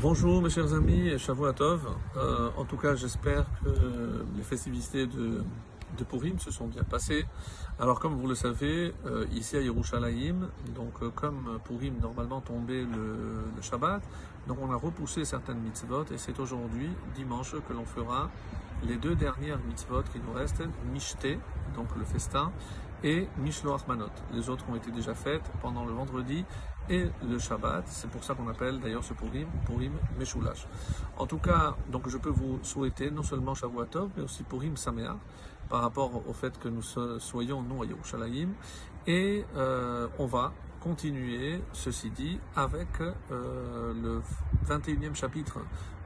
Bonjour mes chers amis, Shavuatov. Euh, en tout cas, j'espère que les festivités de, Purim se sont bien passées. Alors comme vous le savez, euh, ici à Yerushalayim, donc euh, comme Purim normalement tombait le, Shabbat, donc on a repoussé certaines mitzvot et c'est aujourd'hui, dimanche, que l'on fera les deux dernières mitzvot qui nous restent, Mishte, donc le festin, et Mishloach Manot. Les autres ont été déjà faites pendant le vendredi et le Shabbat. C'est pour ça qu'on appelle d'ailleurs ce Purim, Purim Meshulash. En tout cas, donc je peux vous souhaiter non seulement Shavuatov, mais aussi Purim Sameach, par rapport au fait que nous soyons nous à Yerushalayim. Et euh, on va continuer, ceci dit, avec euh, le 21e chapitre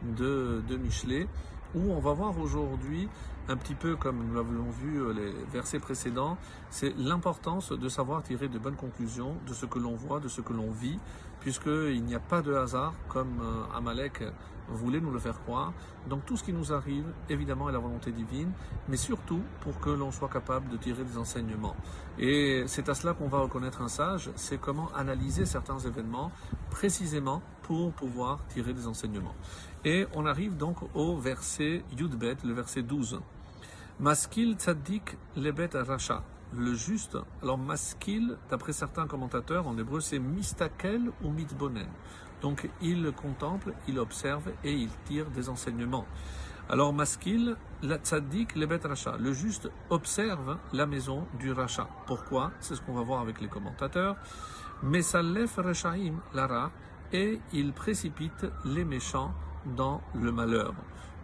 de, de Michelet, où on va voir aujourd'hui un petit peu comme nous l'avons vu euh, les versets précédents, c'est l'importance de savoir tirer de bonnes conclusions de ce que l'on voit, de ce que l'on vit, puisqu'il n'y a pas de hasard, comme euh, Amalek voulait nous le faire croire. Donc tout ce qui nous arrive, évidemment, est la volonté divine, mais surtout pour que l'on soit capable de tirer des enseignements. Et c'est à cela qu'on va reconnaître un sage, c'est comment analyser certains événements précisément pour pouvoir tirer des enseignements. Et on arrive donc au verset Yudbet, le verset 12. Maskil tzaddik lebet racha. Le juste, alors maskil, d'après certains commentateurs en hébreu, c'est mistakel ou mitbonen. Donc il contemple, il observe et il tire des enseignements. Alors maskil, la tzaddik lebet racha. Le juste observe la maison du racha. Pourquoi? C'est ce qu'on va voir avec les commentateurs. Mesalef rechaim lara et il précipite les méchants dans le malheur.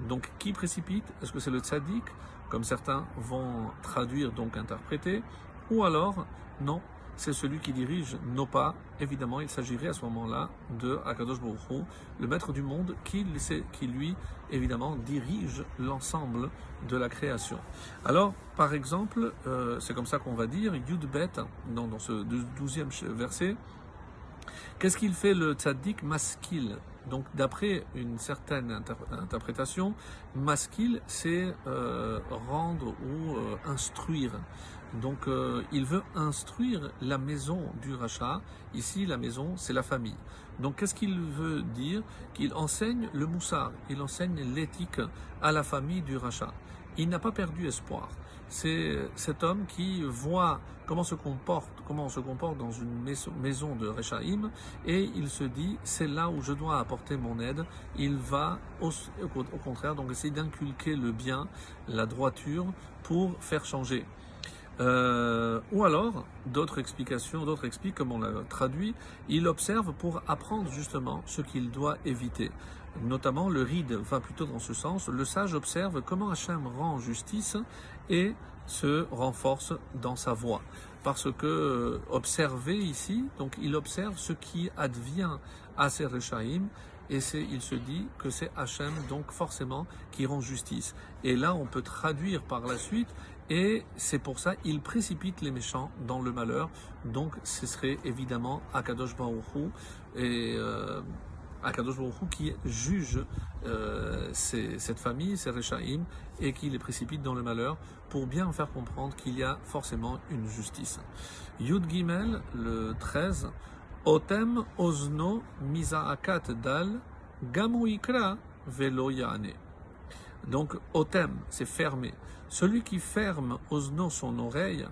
Donc qui précipite? Est-ce que c'est le tzaddik, comme certains vont traduire, donc interpréter Ou alors, non, c'est celui qui dirige nos pas. Évidemment, il s'agirait à ce moment-là de Akadosh Baruch le maître du monde, qui, lui, évidemment, dirige l'ensemble de la création. Alors, par exemple, euh, c'est comme ça qu'on va dire, Yudbet, dans, dans ce douzième verset, qu'est-ce qu'il fait le tzaddik maskil donc, d'après une certaine interprétation, maskil, c'est euh, rendre ou euh, instruire. Donc, euh, il veut instruire la maison du rachat. Ici, la maison, c'est la famille. Donc, qu'est-ce qu'il veut dire? Qu'il enseigne le moussard, il enseigne l'éthique à la famille du rachat. Il n'a pas perdu espoir c'est cet homme qui voit comment se comporte, comment on se comporte dans une maison de Rechaim, et il se dit c'est là où je dois apporter mon aide. Il va au, contraire donc essayer d'inculquer le bien, la droiture pour faire changer. Euh, ou alors, d'autres explications, d'autres expliquent, comme on l'a traduit, il observe pour apprendre justement ce qu'il doit éviter. Notamment, le ride va plutôt dans ce sens. Le sage observe comment Hachem rend justice et se renforce dans sa voie. Parce que euh, observer ici, donc il observe ce qui advient à ses Rechaim et il se dit que c'est Hachem donc forcément qui rend justice. Et là on peut traduire par la suite et c'est pour ça il précipite les méchants dans le malheur. Donc ce serait évidemment Akadosh Baruch et euh, Akadosh Baruch qui juge euh, cette famille, ces Rechaim, et qui les précipite dans le malheur pour bien faire comprendre qu'il y a forcément une justice. Yud Gimel, le 13, Otem Ozno Mizaakat Dal Gamuikra Velo Yane. Donc, Otem, c'est fermé. Celui qui ferme Ozno son oreille,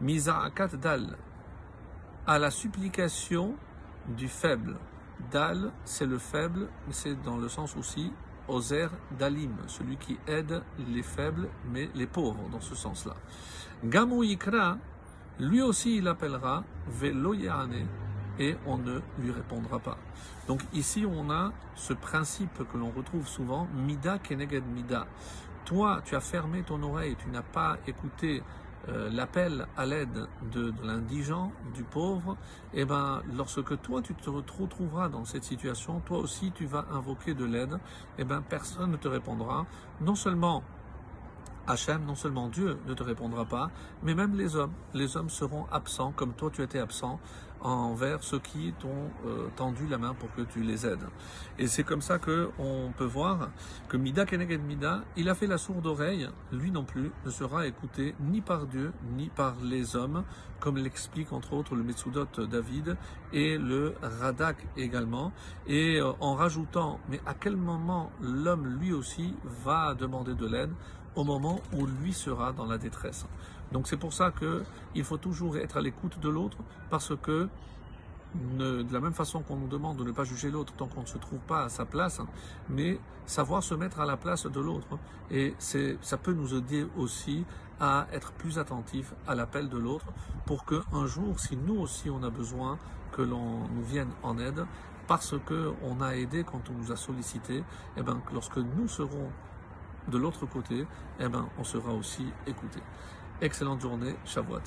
Mizaakat Dal, à la supplication du faible. Dal, c'est le faible, mais c'est dans le sens aussi Ozer Dalim, celui qui aide les faibles, mais les pauvres, dans ce sens-là. Gamu Yikra, lui aussi il appellera Veloyane, et on ne lui répondra pas. Donc ici on a ce principe que l'on retrouve souvent, Mida Keneged Mida. Toi, tu as fermé ton oreille, tu n'as pas écouté euh, l'appel à l'aide de, l'indigent, du pauvre, et eh ben, lorsque toi tu te retrouveras dans cette situation, toi aussi tu vas invoquer de l'aide, et eh ben, personne ne te répondra. Non seulement Hachem, non seulement Dieu ne te répondra pas, mais même les hommes. Les hommes seront absents, comme toi tu étais absent envers ceux qui t'ont euh, tendu la main pour que tu les aides. Et c'est comme ça que on peut voir que Mida Keneged Mida, il a fait la sourde oreille, lui non plus ne sera écouté ni par Dieu ni par les hommes, comme l'explique entre autres le Metsudot David et le Radak également, et euh, en rajoutant, mais à quel moment l'homme lui aussi va demander de l'aide? Au moment où lui sera dans la détresse. Donc c'est pour ça qu'il faut toujours être à l'écoute de l'autre parce que de la même façon qu'on nous demande de ne pas juger l'autre tant qu'on ne se trouve pas à sa place, mais savoir se mettre à la place de l'autre. Et ça peut nous aider aussi à être plus attentifs à l'appel de l'autre pour qu'un jour, si nous aussi on a besoin que l'on nous vienne en aide, parce qu'on a aidé quand on nous a sollicité, et eh ben, lorsque nous serons de l'autre côté, eh ben, on sera aussi écouté. Excellente journée, Shavuot.